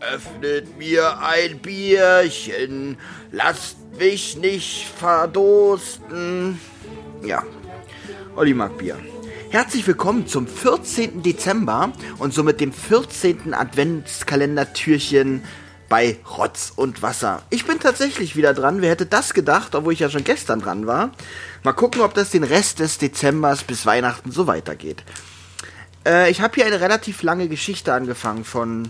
Öffnet mir ein Bierchen, lasst mich nicht verdursten. Ja, Olli mag Bier. Herzlich willkommen zum 14. Dezember und somit dem 14. Adventskalender-Türchen bei Rotz und Wasser. Ich bin tatsächlich wieder dran. Wer hätte das gedacht, obwohl ich ja schon gestern dran war. Mal gucken, ob das den Rest des Dezembers bis Weihnachten so weitergeht. Äh, ich habe hier eine relativ lange Geschichte angefangen von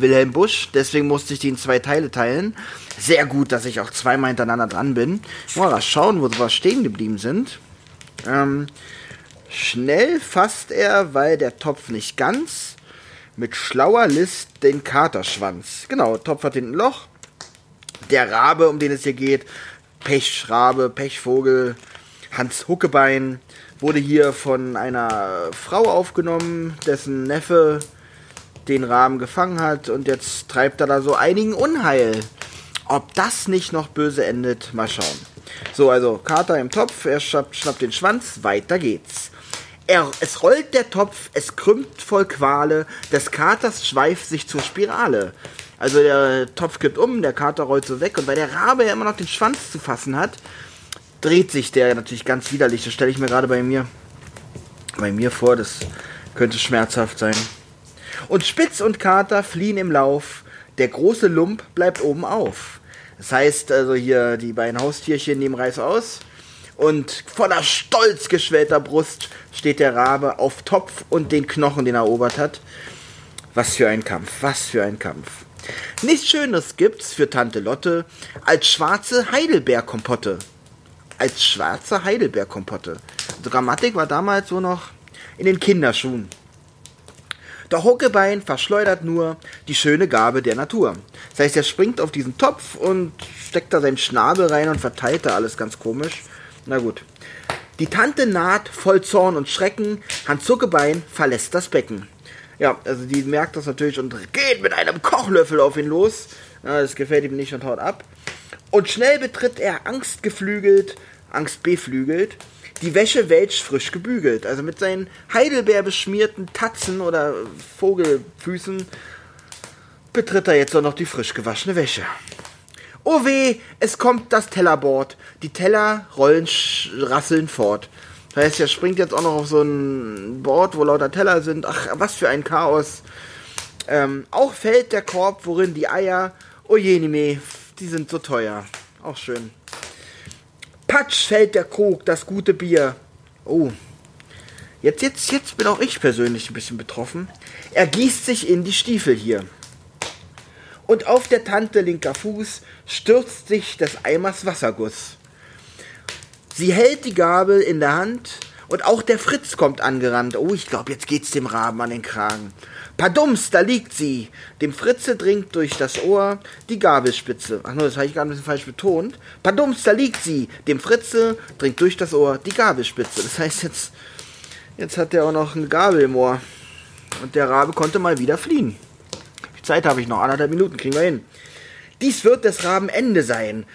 Wilhelm Busch, deswegen musste ich die in zwei Teile teilen. Sehr gut, dass ich auch zweimal hintereinander dran bin. Mal schauen, wo wir stehen geblieben sind. Ähm, schnell fasst er, weil der Topf nicht ganz mit schlauer List den Katerschwanz. Genau, Topf hat hinten ein Loch. Der Rabe, um den es hier geht, Pechrabe, Pechvogel, Hans Huckebein, wurde hier von einer Frau aufgenommen, dessen Neffe den Raben gefangen hat und jetzt treibt er da so einigen Unheil. Ob das nicht noch böse endet, mal schauen. So, also Kater im Topf, er schnappt, schnappt den Schwanz, weiter geht's. Er, es rollt der Topf, es krümmt voll Quale, des Katers schweift sich zur Spirale. Also der Topf kippt um, der Kater rollt so weg und weil der Rabe ja immer noch den Schwanz zu fassen hat, dreht sich der natürlich ganz widerlich. Das stelle ich mir gerade bei mir, bei mir vor, das könnte schmerzhaft sein. Und Spitz und Kater fliehen im Lauf, der große Lump bleibt oben auf. Das heißt also hier, die beiden Haustierchen nehmen Reis aus und voller stolz geschwellter Brust steht der Rabe auf Topf und den Knochen, den er erobert hat. Was für ein Kampf, was für ein Kampf. Nichts Schönes gibt's für Tante Lotte als schwarze Heidelbeerkompotte. Als schwarze Heidelbeerkompotte. Grammatik war damals so noch in den Kinderschuhen. Doch Huckebein verschleudert nur die schöne Gabe der Natur. Das heißt, er springt auf diesen Topf und steckt da seinen Schnabel rein und verteilt da alles ganz komisch. Na gut. Die Tante naht voll Zorn und Schrecken. Hans Zuckebein verlässt das Becken. Ja, also die merkt das natürlich und geht mit einem Kochlöffel auf ihn los. Ja, das gefällt ihm nicht und haut ab. Und schnell betritt er angstgeflügelt, angstbeflügelt, die Wäsche welch frisch gebügelt. Also mit seinen Heidelbeer beschmierten Tatzen oder Vogelfüßen betritt er jetzt auch noch die frisch gewaschene Wäsche. Oh weh, es kommt das Tellerboard. Die Teller rollen, rasseln fort. Das heißt, er springt jetzt auch noch auf so ein Board, wo lauter Teller sind. Ach, was für ein Chaos. Ähm, auch fällt der Korb, worin die Eier, oh jenime, die sind so teuer. Auch schön. Patsch fällt der Krug, das gute Bier. Oh. Jetzt, jetzt, jetzt bin auch ich persönlich ein bisschen betroffen. Er gießt sich in die Stiefel hier und auf der Tante linker Fuß stürzt sich des Eimers Wasserguss. Sie hält die Gabel in der Hand und auch der Fritz kommt angerannt. Oh, ich glaube, jetzt geht's dem Raben an den Kragen. Padums, da liegt sie. Dem Fritze dringt durch das Ohr die Gabelspitze. Ach no, das habe ich gerade ein bisschen falsch betont. Padums, da liegt sie. Dem Fritze dringt durch das Ohr die Gabelspitze. Das heißt jetzt, jetzt hat er auch noch eine Gabel im Ohr. Und der Rabe konnte mal wieder fliehen. Zeit habe ich noch, anderthalb Minuten kriegen wir hin. Dies wird des Raben Ende sein.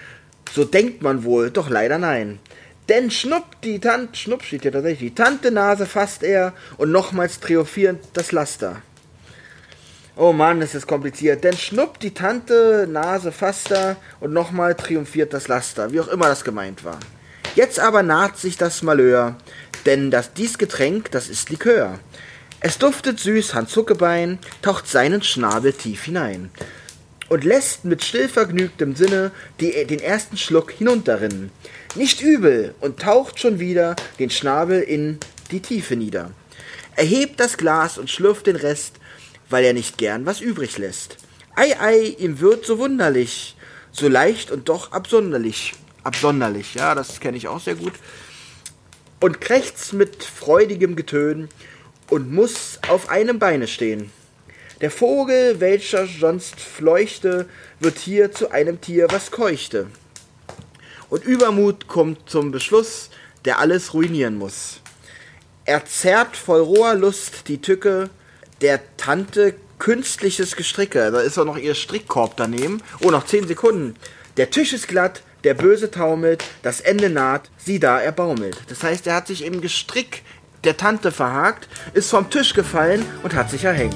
So denkt man wohl, doch leider nein. Denn schnupp die Tante, schnupp steht hier tatsächlich, die Tante Nase fasst er und nochmals triumphierend das Laster. Oh Mann, ist das kompliziert. Denn schnupp die Tante Nase fasst er und nochmal triumphiert das Laster, wie auch immer das gemeint war. Jetzt aber naht sich das Malheur, denn das dies Getränk, das ist Likör. Es duftet süß, Hans Huckebein taucht seinen Schnabel tief hinein und lässt mit stillvergnügtem Sinne die, den ersten Schluck hinunterrinnen. Nicht übel und taucht schon wieder den Schnabel in die Tiefe nieder. Er hebt das Glas und schlürft den Rest, weil er nicht gern was übrig lässt. Ei, ei, ihm wird so wunderlich, so leicht und doch absonderlich. Absonderlich, ja, das kenne ich auch sehr gut. Und krächzt mit freudigem Getön und muss auf einem Beine stehen. Der Vogel, welcher sonst fleuchte, wird hier zu einem Tier, was keuchte. Und Übermut kommt zum Beschluss, der alles ruinieren muss. Er zerrt voll roher Lust die Tücke der Tante künstliches Gestricke. Da ist auch noch ihr Strickkorb daneben. Oh, noch zehn Sekunden. Der Tisch ist glatt, der Böse taumelt, das Ende naht, sieh da, er baumelt. Das heißt, er hat sich im Gestrick der Tante verhakt, ist vom Tisch gefallen und hat sich erhängt.